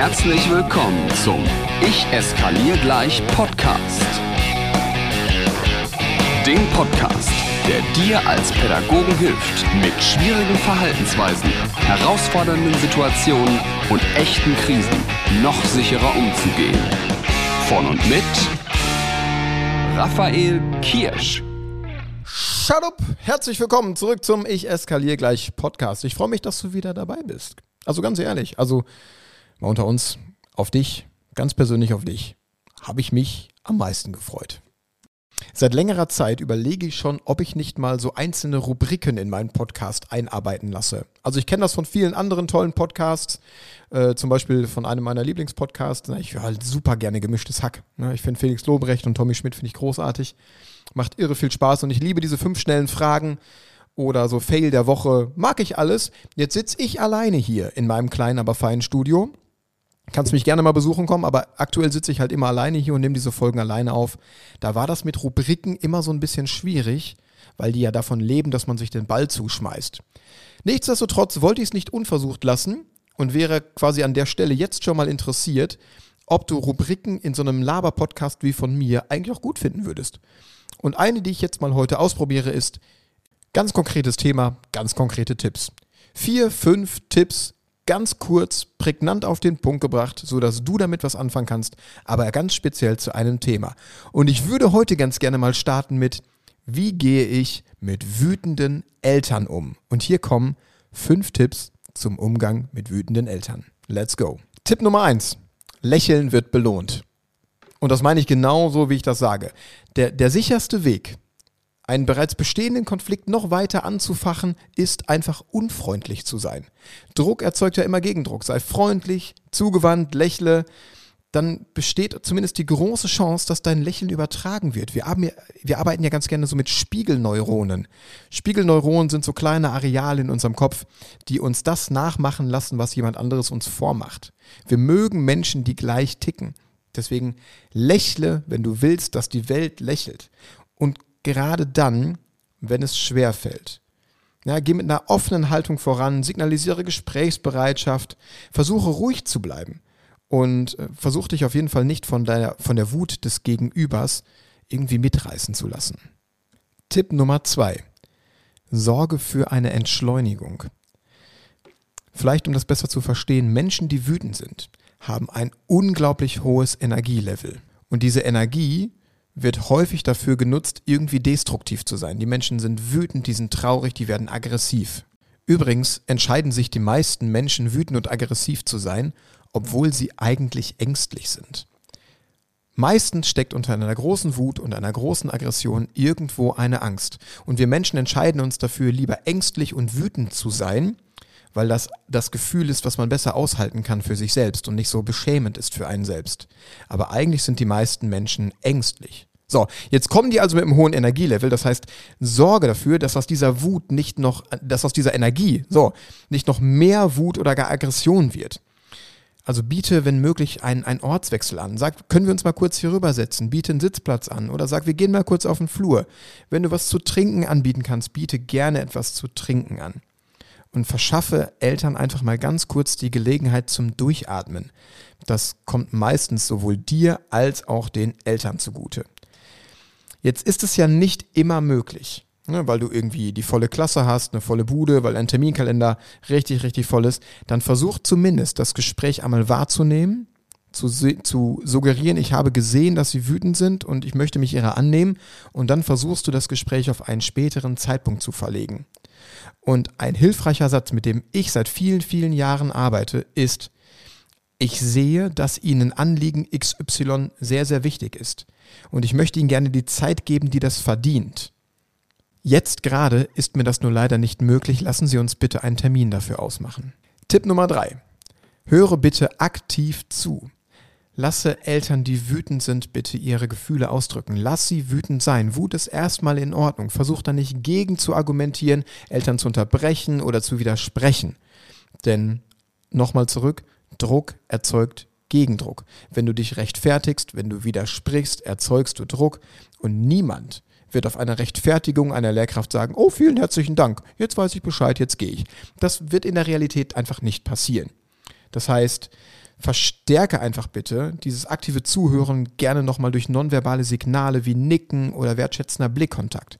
Herzlich willkommen zum Ich eskaliere gleich Podcast. Dem Podcast, der dir als Pädagogen hilft, mit schwierigen Verhaltensweisen, herausfordernden Situationen und echten Krisen noch sicherer umzugehen. Von und mit Raphael Kirsch. Shut! Herzlich willkommen zurück zum Ich eskaliere gleich Podcast. Ich freue mich, dass du wieder dabei bist. Also ganz ehrlich, also mal unter uns, auf dich, ganz persönlich auf dich, habe ich mich am meisten gefreut. Seit längerer Zeit überlege ich schon, ob ich nicht mal so einzelne Rubriken in meinen Podcast einarbeiten lasse. Also ich kenne das von vielen anderen tollen Podcasts, äh, zum Beispiel von einem meiner Lieblingspodcasts. Ich höre halt super gerne gemischtes Hack. Ne? Ich finde Felix Lobrecht und Tommy Schmidt finde ich großartig. Macht irre viel Spaß und ich liebe diese fünf schnellen Fragen oder so Fail der Woche. Mag ich alles. Jetzt sitze ich alleine hier in meinem kleinen, aber feinen Studio Kannst mich gerne mal besuchen kommen, aber aktuell sitze ich halt immer alleine hier und nehme diese Folgen alleine auf. Da war das mit Rubriken immer so ein bisschen schwierig, weil die ja davon leben, dass man sich den Ball zuschmeißt. Nichtsdestotrotz wollte ich es nicht unversucht lassen und wäre quasi an der Stelle jetzt schon mal interessiert, ob du Rubriken in so einem Laber-Podcast wie von mir eigentlich auch gut finden würdest. Und eine, die ich jetzt mal heute ausprobiere, ist ganz konkretes Thema, ganz konkrete Tipps. Vier, fünf Tipps, ganz kurz, prägnant auf den Punkt gebracht, sodass du damit was anfangen kannst, aber ganz speziell zu einem Thema. Und ich würde heute ganz gerne mal starten mit, wie gehe ich mit wütenden Eltern um? Und hier kommen fünf Tipps zum Umgang mit wütenden Eltern. Let's go. Tipp Nummer eins: Lächeln wird belohnt. Und das meine ich genau so, wie ich das sage. Der, der sicherste Weg, einen bereits bestehenden Konflikt noch weiter anzufachen, ist einfach unfreundlich zu sein. Druck erzeugt ja immer Gegendruck. Sei freundlich, zugewandt, lächle. Dann besteht zumindest die große Chance, dass dein Lächeln übertragen wird. Wir, haben, wir arbeiten ja ganz gerne so mit Spiegelneuronen. Spiegelneuronen sind so kleine Areale in unserem Kopf, die uns das nachmachen lassen, was jemand anderes uns vormacht. Wir mögen Menschen, die gleich ticken. Deswegen lächle, wenn du willst, dass die Welt lächelt. Und gerade dann, wenn es schwer fällt. Ja, geh mit einer offenen Haltung voran, signalisiere Gesprächsbereitschaft, versuche ruhig zu bleiben und äh, versuch dich auf jeden Fall nicht von, deiner, von der Wut des Gegenübers irgendwie mitreißen zu lassen. Tipp Nummer zwei. Sorge für eine Entschleunigung. Vielleicht um das besser zu verstehen, Menschen, die wütend sind, haben ein unglaublich hohes Energielevel. Und diese Energie wird häufig dafür genutzt, irgendwie destruktiv zu sein. Die Menschen sind wütend, die sind traurig, die werden aggressiv. Übrigens entscheiden sich die meisten Menschen wütend und aggressiv zu sein, obwohl sie eigentlich ängstlich sind. Meistens steckt unter einer großen Wut und einer großen Aggression irgendwo eine Angst. Und wir Menschen entscheiden uns dafür, lieber ängstlich und wütend zu sein, weil das das Gefühl ist, was man besser aushalten kann für sich selbst und nicht so beschämend ist für einen selbst. Aber eigentlich sind die meisten Menschen ängstlich. So, jetzt kommen die also mit einem hohen Energielevel. Das heißt, sorge dafür, dass aus dieser Wut nicht noch, dass aus dieser Energie, so, nicht noch mehr Wut oder gar Aggression wird. Also biete, wenn möglich, einen, einen Ortswechsel an. Sag, können wir uns mal kurz hier rübersetzen? Biete einen Sitzplatz an. Oder sag, wir gehen mal kurz auf den Flur. Wenn du was zu trinken anbieten kannst, biete gerne etwas zu trinken an und verschaffe Eltern einfach mal ganz kurz die Gelegenheit zum Durchatmen. Das kommt meistens sowohl dir als auch den Eltern zugute. Jetzt ist es ja nicht immer möglich, ne, weil du irgendwie die volle Klasse hast, eine volle Bude, weil ein Terminkalender richtig, richtig voll ist. Dann versuch zumindest das Gespräch einmal wahrzunehmen, zu, zu suggerieren, ich habe gesehen, dass sie wütend sind und ich möchte mich ihrer annehmen. Und dann versuchst du das Gespräch auf einen späteren Zeitpunkt zu verlegen. Und ein hilfreicher Satz, mit dem ich seit vielen, vielen Jahren arbeite, ist, ich sehe, dass Ihnen Anliegen XY sehr, sehr wichtig ist. Und ich möchte Ihnen gerne die Zeit geben, die das verdient. Jetzt gerade ist mir das nur leider nicht möglich. Lassen Sie uns bitte einen Termin dafür ausmachen. Tipp Nummer drei. Höre bitte aktiv zu. Lasse Eltern, die wütend sind, bitte ihre Gefühle ausdrücken. Lass sie wütend sein. Wut ist erstmal in Ordnung. Versuch da nicht gegen zu argumentieren, Eltern zu unterbrechen oder zu widersprechen. Denn nochmal zurück, Druck erzeugt Gegendruck. Wenn du dich rechtfertigst, wenn du widersprichst, erzeugst du Druck und niemand wird auf eine Rechtfertigung einer Lehrkraft sagen, oh, vielen herzlichen Dank, jetzt weiß ich Bescheid, jetzt gehe ich. Das wird in der Realität einfach nicht passieren. Das heißt, verstärke einfach bitte dieses aktive Zuhören gerne nochmal durch nonverbale Signale wie Nicken oder wertschätzender Blickkontakt.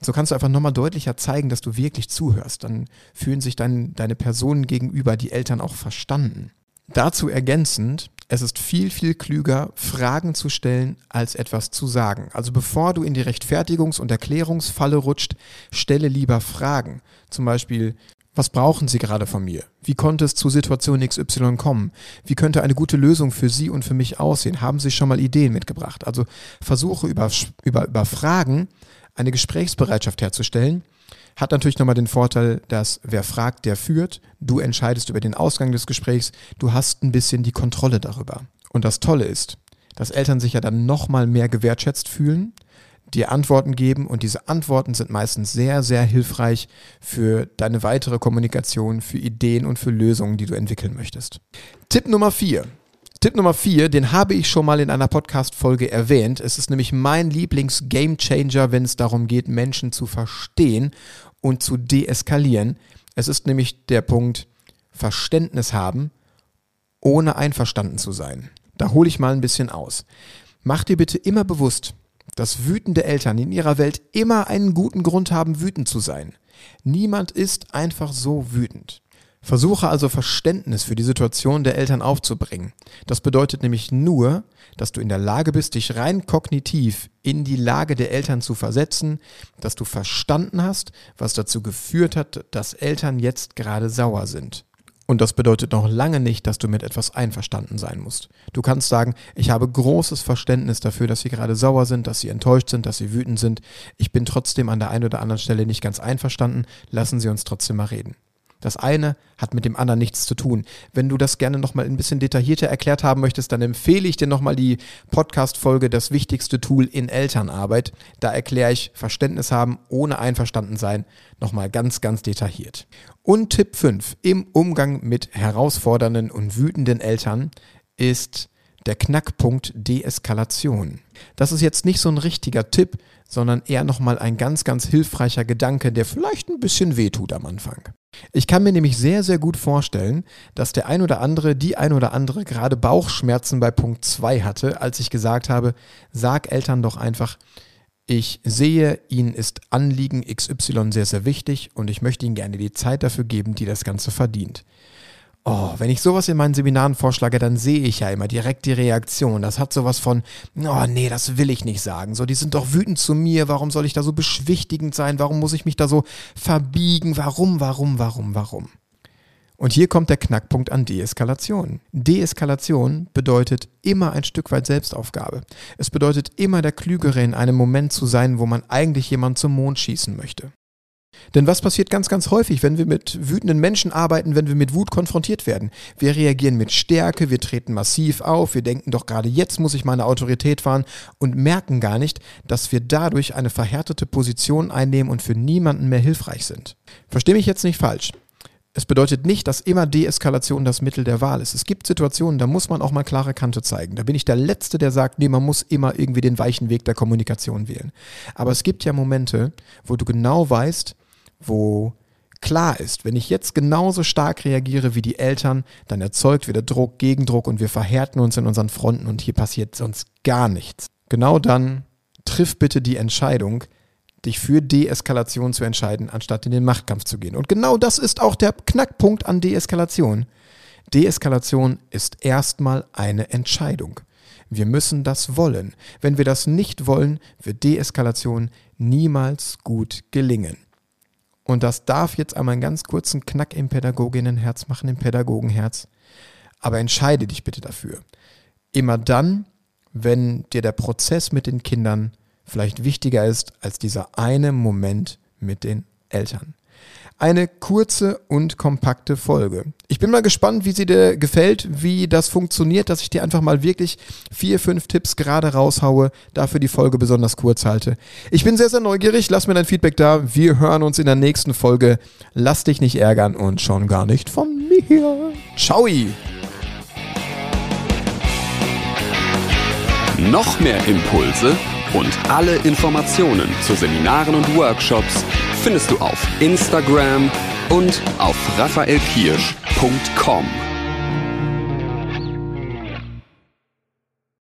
So kannst du einfach nochmal deutlicher zeigen, dass du wirklich zuhörst. Dann fühlen sich dein, deine Personen gegenüber, die Eltern auch verstanden. Dazu ergänzend, es ist viel, viel klüger, Fragen zu stellen, als etwas zu sagen. Also bevor du in die Rechtfertigungs- und Erklärungsfalle rutscht, stelle lieber Fragen. Zum Beispiel, was brauchen Sie gerade von mir? Wie konnte es zu Situation XY kommen? Wie könnte eine gute Lösung für Sie und für mich aussehen? Haben Sie schon mal Ideen mitgebracht? Also versuche über, über, über Fragen eine Gesprächsbereitschaft herzustellen. Hat natürlich nochmal den Vorteil, dass wer fragt, der führt. Du entscheidest über den Ausgang des Gesprächs. Du hast ein bisschen die Kontrolle darüber. Und das Tolle ist, dass Eltern sich ja dann nochmal mehr gewertschätzt fühlen dir Antworten geben und diese Antworten sind meistens sehr, sehr hilfreich für deine weitere Kommunikation, für Ideen und für Lösungen, die du entwickeln möchtest. Tipp Nummer vier. Tipp Nummer vier, den habe ich schon mal in einer Podcast-Folge erwähnt. Es ist nämlich mein Lieblings-Game-Changer, wenn es darum geht, Menschen zu verstehen und zu deeskalieren. Es ist nämlich der Punkt Verständnis haben, ohne einverstanden zu sein. Da hole ich mal ein bisschen aus. Mach dir bitte immer bewusst, dass wütende Eltern in ihrer Welt immer einen guten Grund haben, wütend zu sein. Niemand ist einfach so wütend. Versuche also Verständnis für die Situation der Eltern aufzubringen. Das bedeutet nämlich nur, dass du in der Lage bist, dich rein kognitiv in die Lage der Eltern zu versetzen, dass du verstanden hast, was dazu geführt hat, dass Eltern jetzt gerade sauer sind. Und das bedeutet noch lange nicht, dass du mit etwas einverstanden sein musst. Du kannst sagen, ich habe großes Verständnis dafür, dass sie gerade sauer sind, dass sie enttäuscht sind, dass sie wütend sind. Ich bin trotzdem an der einen oder anderen Stelle nicht ganz einverstanden. Lassen Sie uns trotzdem mal reden. Das eine hat mit dem anderen nichts zu tun. Wenn du das gerne nochmal ein bisschen detaillierter erklärt haben möchtest, dann empfehle ich dir nochmal die Podcast-Folge Das wichtigste Tool in Elternarbeit. Da erkläre ich Verständnis haben ohne einverstanden sein nochmal ganz, ganz detailliert. Und Tipp 5 im Umgang mit herausfordernden und wütenden Eltern ist der Knackpunkt Deeskalation. Das ist jetzt nicht so ein richtiger Tipp, sondern eher nochmal ein ganz, ganz hilfreicher Gedanke, der vielleicht ein bisschen wehtut am Anfang. Ich kann mir nämlich sehr, sehr gut vorstellen, dass der ein oder andere, die ein oder andere gerade Bauchschmerzen bei Punkt 2 hatte, als ich gesagt habe, sag Eltern doch einfach, ich sehe, Ihnen ist Anliegen XY sehr, sehr wichtig und ich möchte Ihnen gerne die Zeit dafür geben, die das Ganze verdient. Oh, wenn ich sowas in meinen Seminaren vorschlage, dann sehe ich ja immer direkt die Reaktion. Das hat sowas von, oh nee, das will ich nicht sagen. So, die sind doch wütend zu mir. Warum soll ich da so beschwichtigend sein? Warum muss ich mich da so verbiegen? Warum, warum, warum, warum? Und hier kommt der Knackpunkt an Deeskalation. Deeskalation bedeutet immer ein Stück weit Selbstaufgabe. Es bedeutet immer der Klügere in einem Moment zu sein, wo man eigentlich jemand zum Mond schießen möchte. Denn was passiert ganz, ganz häufig, wenn wir mit wütenden Menschen arbeiten, wenn wir mit Wut konfrontiert werden? Wir reagieren mit Stärke, wir treten massiv auf, wir denken doch gerade jetzt muss ich meine Autorität fahren und merken gar nicht, dass wir dadurch eine verhärtete Position einnehmen und für niemanden mehr hilfreich sind. Verstehe mich jetzt nicht falsch. Es bedeutet nicht, dass immer Deeskalation das Mittel der Wahl ist. Es gibt Situationen, da muss man auch mal klare Kante zeigen. Da bin ich der Letzte, der sagt, nee, man muss immer irgendwie den weichen Weg der Kommunikation wählen. Aber es gibt ja Momente, wo du genau weißt, wo klar ist, wenn ich jetzt genauso stark reagiere wie die Eltern, dann erzeugt wieder Druck, Gegendruck und wir verhärten uns in unseren Fronten und hier passiert sonst gar nichts. Genau dann triff bitte die Entscheidung, dich für Deeskalation zu entscheiden, anstatt in den Machtkampf zu gehen. Und genau das ist auch der Knackpunkt an Deeskalation. Deeskalation ist erstmal eine Entscheidung. Wir müssen das wollen. Wenn wir das nicht wollen, wird Deeskalation niemals gut gelingen. Und das darf jetzt einmal einen ganz kurzen Knack im Pädagoginnenherz machen, im Pädagogenherz. Aber entscheide dich bitte dafür. Immer dann, wenn dir der Prozess mit den Kindern vielleicht wichtiger ist als dieser eine Moment mit den Eltern eine kurze und kompakte Folge. Ich bin mal gespannt, wie sie dir gefällt, wie das funktioniert, dass ich dir einfach mal wirklich vier, fünf Tipps gerade raushaue, dafür die Folge besonders kurz halte. Ich bin sehr, sehr neugierig. Lass mir dein Feedback da. Wir hören uns in der nächsten Folge. Lass dich nicht ärgern und schon gar nicht von mir. Ciao! Noch mehr Impulse und alle Informationen zu Seminaren und Workshops findest du auf Instagram und auf raphaelkirsch.com.